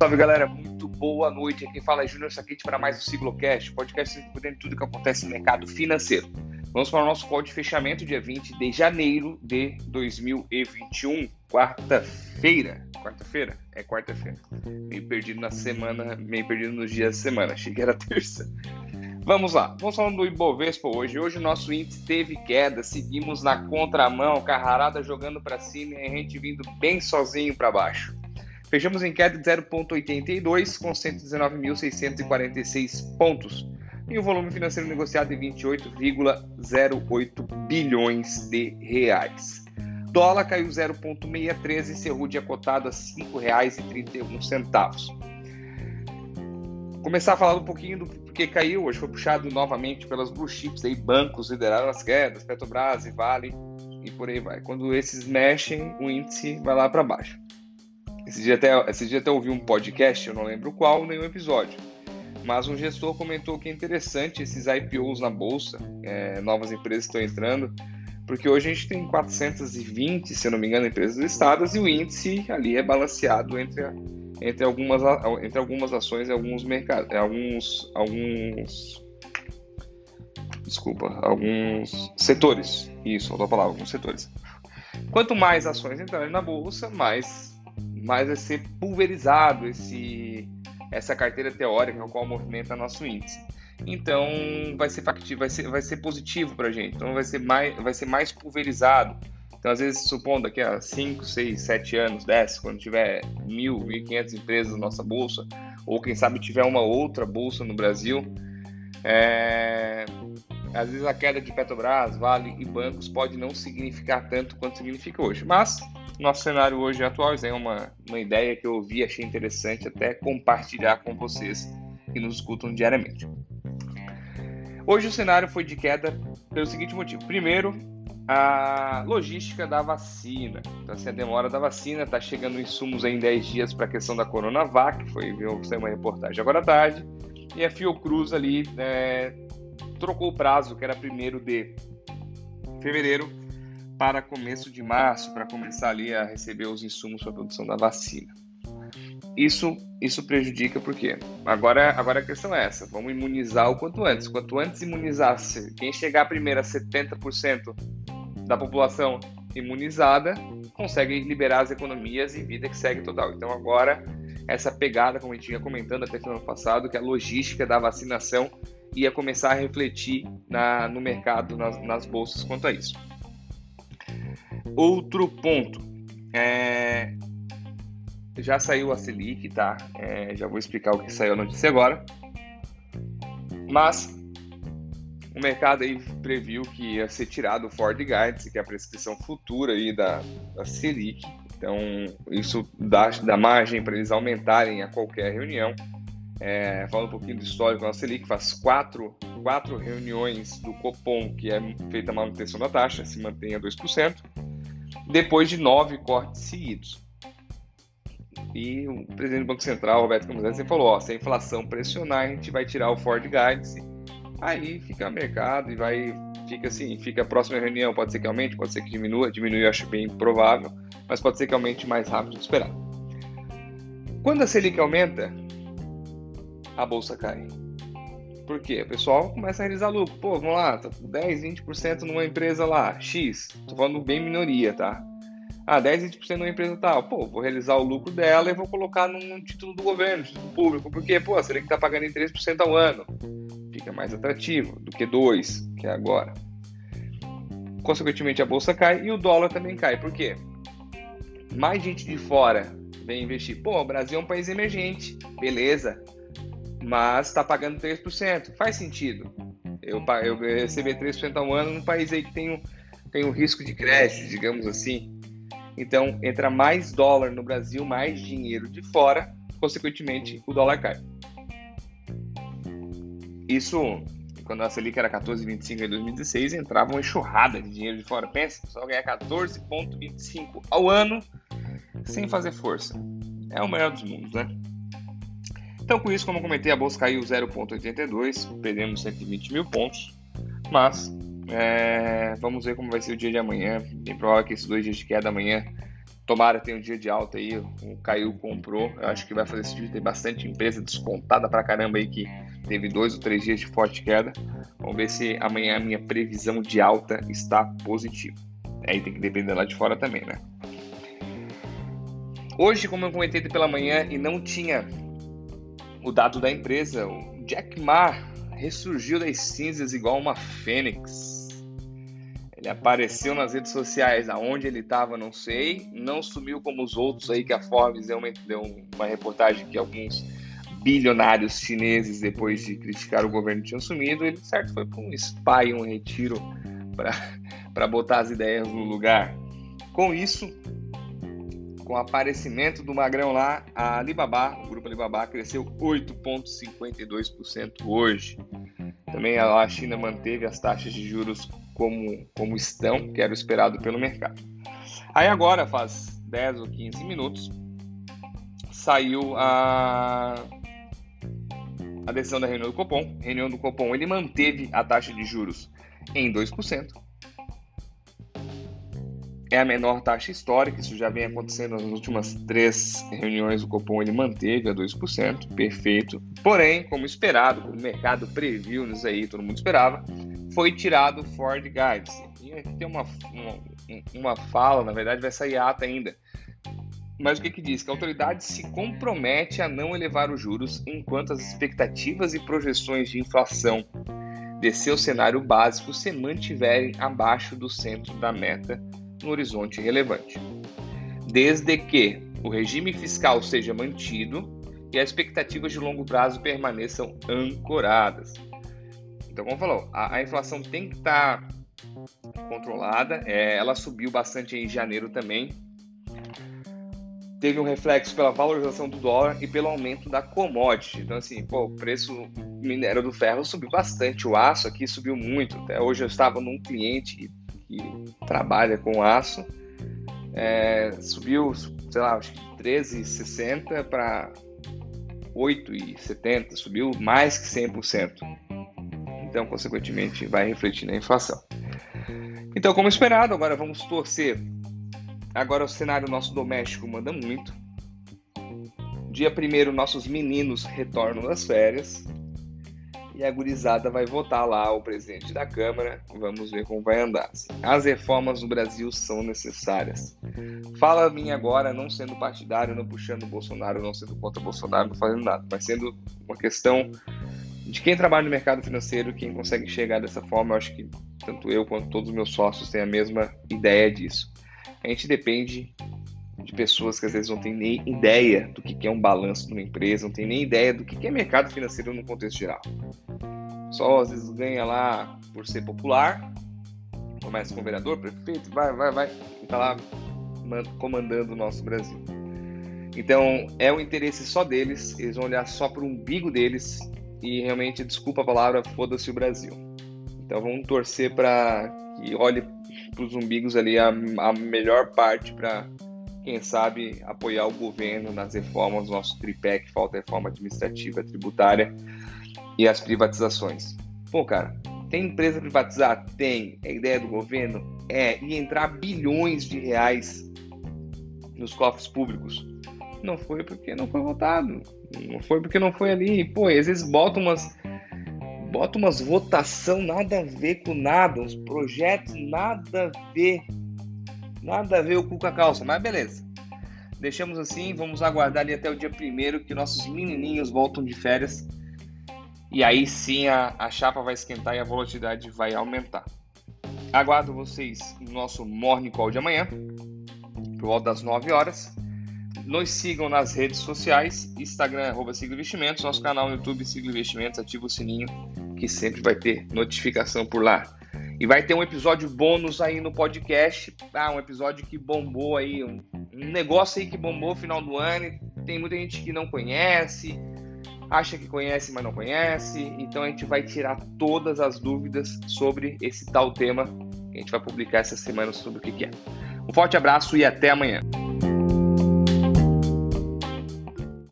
salve galera, muito boa noite. Aqui fala é Júnior Saquete para mais um Ciclocast, podcast dentro de tudo que acontece no mercado financeiro. Vamos para o nosso call de fechamento, dia 20 de janeiro de 2021, quarta-feira. Quarta-feira? É quarta-feira. Meio perdido na semana, meio perdido nos dias da semana, achei que era terça. Vamos lá, vamos falando do Ibovespa hoje. Hoje o nosso índice teve queda, seguimos na contramão, carrarada jogando para cima e a gente vindo bem sozinho para baixo. Fechamos em queda de 0,82 com 119.646 pontos e o volume financeiro negociado em 28,08 bilhões de reais. Dólar caiu 0,63 e encerrou o dia cotado a R$ 5,31. Começar a falar um pouquinho do porquê caiu. Hoje foi puxado novamente pelas blue chips, aí bancos lideraram as quedas, Petrobras e Vale e por aí vai. Quando esses mexem, o índice vai lá para baixo. Esse dia, até, esse dia até ouvi um podcast, eu não lembro qual, nenhum episódio. Mas um gestor comentou que é interessante esses IPOs na bolsa, é, novas empresas estão entrando, porque hoje a gente tem 420, se eu não me engano, empresas listadas e o índice ali é balanceado entre, entre, algumas, entre algumas ações e alguns mercados, alguns, alguns desculpa, alguns setores. Isso, faltou a palavra, alguns setores. Quanto mais ações entrarem na bolsa, mais mais vai ser pulverizado esse, essa carteira teórica a qual movimenta nosso índice. Então vai ser vai ser, vai ser positivo para a gente. Então vai ser, mais, vai ser mais pulverizado. Então, às vezes, supondo daqui a 5, 6, 7 anos, 10, quando tiver 1.000, 1.500 empresas na nossa bolsa, ou quem sabe tiver uma outra bolsa no Brasil, é... às vezes a queda de Petrobras, Vale e bancos pode não significar tanto quanto significa hoje. Mas nosso cenário hoje atual. Isso é uma, uma ideia que eu ouvi, achei interessante até compartilhar com vocês que nos escutam diariamente. Hoje o cenário foi de queda pelo seguinte motivo. Primeiro, a logística da vacina. Então, assim, a demora da vacina, está chegando insumos em 10 dias para a questão da Coronavac, foi viu, uma reportagem agora à tarde, e a Fiocruz ali é, trocou o prazo, que era primeiro de fevereiro, para começo de março, para começar ali a receber os insumos para a produção da vacina. Isso, isso prejudica porque agora, agora a questão é essa: vamos imunizar o quanto antes. Quanto antes imunizar, quem chegar primeiro a 70% da população imunizada consegue liberar as economias e vida que segue total. Então agora essa pegada, como a gente vinha comentando até no ano passado, que a logística da vacinação ia começar a refletir na, no mercado, nas, nas bolsas quanto a isso. Outro ponto. É... Já saiu a Selic, tá? É, já vou explicar o que saiu a notícia agora. Mas o mercado aí previu que ia ser tirado o Ford Guidance, que é a prescrição futura aí da, da Selic. Então, isso dá, dá margem para eles aumentarem a qualquer reunião. É, falando um pouquinho do histórico da Selic, faz quatro, quatro reuniões do Copom, que é feita a manutenção da taxa, se mantém a 2% depois de nove cortes seguidos. E o presidente do Banco Central, Roberto Campos falou: ó, se a inflação pressionar, a gente vai tirar o Ford Guidance. Aí fica mercado e vai, fica assim, fica a próxima reunião. Pode ser que aumente, pode ser que diminua. Diminuir eu acho bem provável, mas pode ser que aumente mais rápido do que esperado. Quando a Selic aumenta, a bolsa cai. Por quê? O pessoal começa a realizar lucro. Pô, vamos lá, tá 10, 20% numa empresa lá, X. Tô falando bem minoria, tá? Ah, 10, 20% numa empresa tal. Pô, vou realizar o lucro dela e vou colocar num título do governo, título público. Por quê? Pô, você que tá pagando em 3% ao ano. Fica mais atrativo do que 2, que é agora. Consequentemente, a bolsa cai e o dólar também cai. Por quê? Mais gente de fora vem investir. Pô, o Brasil é um país emergente. Beleza mas está pagando 3%. Faz sentido. Eu, eu receber 3% ao ano num país aí que tem um, tem um risco de crédito, digamos assim. Então, entra mais dólar no Brasil, mais dinheiro de fora, consequentemente, o dólar cai. Isso, quando a Selic era 14,25 em 2016, entrava uma enxurrada de dinheiro de fora. Pensa, só ganhar 14,25 ao ano sem fazer força. É o melhor dos mundos, né? Então, com isso, como eu comentei, a bolsa caiu 0,82, perdemos 120 mil pontos, mas é, vamos ver como vai ser o dia de amanhã. Bem provável que esses dois dias de queda amanhã Tomara tenha um dia de alta aí, o Caio comprou. Eu acho que vai fazer sentido. Tem bastante empresa descontada pra caramba aí que teve dois ou três dias de forte queda. Vamos ver se amanhã a minha previsão de alta está positiva. Aí tem que depender lá de fora também, né? Hoje, como eu comentei pela manhã e não tinha o dado da empresa, o Jack Ma ressurgiu das cinzas igual uma fênix ele apareceu nas redes sociais, aonde ele estava, não sei. Não sumiu como os outros aí que a Forbes deu uma, deu uma reportagem que alguns bilionários chineses, depois de criticar o governo, tinham sumido. Ele, certo, foi para um spa e um retiro para botar as ideias no lugar. Com isso, com o aparecimento do Magrão lá, a Alibaba, o grupo Alibaba, cresceu 8,52% hoje. Também a China manteve as taxas de juros como, como estão, que era o esperado pelo mercado. Aí agora, faz 10 ou 15 minutos, saiu a, a decisão da reunião do Copom. A reunião do Copom ele manteve a taxa de juros em 2%. É a menor taxa histórica, isso já vem acontecendo nas últimas três reuniões do Copom, ele manteve a 2%, perfeito. Porém, como esperado, o mercado previu isso aí, todo mundo esperava, foi tirado o Ford Guides. E aqui tem uma, uma, uma fala, na verdade vai sair ata ainda. Mas o que, que diz? Que a autoridade se compromete a não elevar os juros enquanto as expectativas e projeções de inflação de seu cenário básico se mantiverem abaixo do centro da meta no horizonte relevante. Desde que o regime fiscal seja mantido e as expectativas de longo prazo permaneçam ancoradas. Então, como falou, a, a inflação tem que estar tá controlada. É, ela subiu bastante em janeiro também. Teve um reflexo pela valorização do dólar e pelo aumento da commodity. Então, assim, pô, o preço minério do ferro subiu bastante. O aço aqui subiu muito. Até hoje eu estava num cliente que, trabalha com aço. É, subiu, sei lá, acho que 13,60 para 8,70. Subiu mais que 100% então, consequentemente, vai refletir na inflação. Então, como esperado, agora vamos torcer. Agora o cenário nosso doméstico manda muito. Dia primeiro, nossos meninos retornam das férias. E a gurizada vai votar lá o presidente da Câmara. Vamos ver como vai andar. As reformas no Brasil são necessárias. Fala a mim agora, não sendo partidário, não puxando Bolsonaro, não sendo contra o Bolsonaro, não fazendo nada, mas sendo uma questão de quem trabalha no mercado financeiro, quem consegue enxergar dessa forma, eu acho que tanto eu quanto todos os meus sócios têm a mesma ideia disso. A gente depende de pessoas que às vezes não têm nem ideia do que é um balanço de uma empresa, não tem nem ideia do que é mercado financeiro no contexto geral. Só às vezes ganha lá por ser popular, começa com vereador, prefeito, vai, vai, vai, e tá lá comandando o nosso Brasil. Então é o interesse só deles, eles vão olhar só para o umbigo deles e realmente, desculpa a palavra, foda-se o Brasil. Então vamos torcer para que olhe para os umbigos ali a, a melhor parte para, quem sabe, apoiar o governo nas reformas, nosso tripé que falta reforma administrativa, tributária e as privatizações. Pô, cara, tem empresa privatizar? Tem. É ideia do governo? É. E entrar bilhões de reais nos cofres públicos? Não foi porque não foi votado. Não foi porque não foi ali. Pô, às vezes bota umas. Bota umas votação nada a ver com nada, uns projetos nada a ver. Nada a ver o cu com a calça, mas beleza. Deixamos assim, vamos aguardar ali até o dia primeiro que nossos menininhos voltam de férias. E aí sim a, a chapa vai esquentar e a volatilidade vai aumentar. Aguardo vocês no nosso Morning Call de amanhã, por volta das 9 horas. Nos sigam nas redes sociais, Instagram, arroba Investimentos, nosso canal no YouTube, Siglo Investimentos, ativa o sininho que sempre vai ter notificação por lá. E vai ter um episódio bônus aí no podcast, tá? Um episódio que bombou aí, um, um negócio aí que bombou final do ano. Tem muita gente que não conhece, acha que conhece, mas não conhece. Então a gente vai tirar todas as dúvidas sobre esse tal tema a gente vai publicar essa semana sobre o que, que é. Um forte abraço e até amanhã.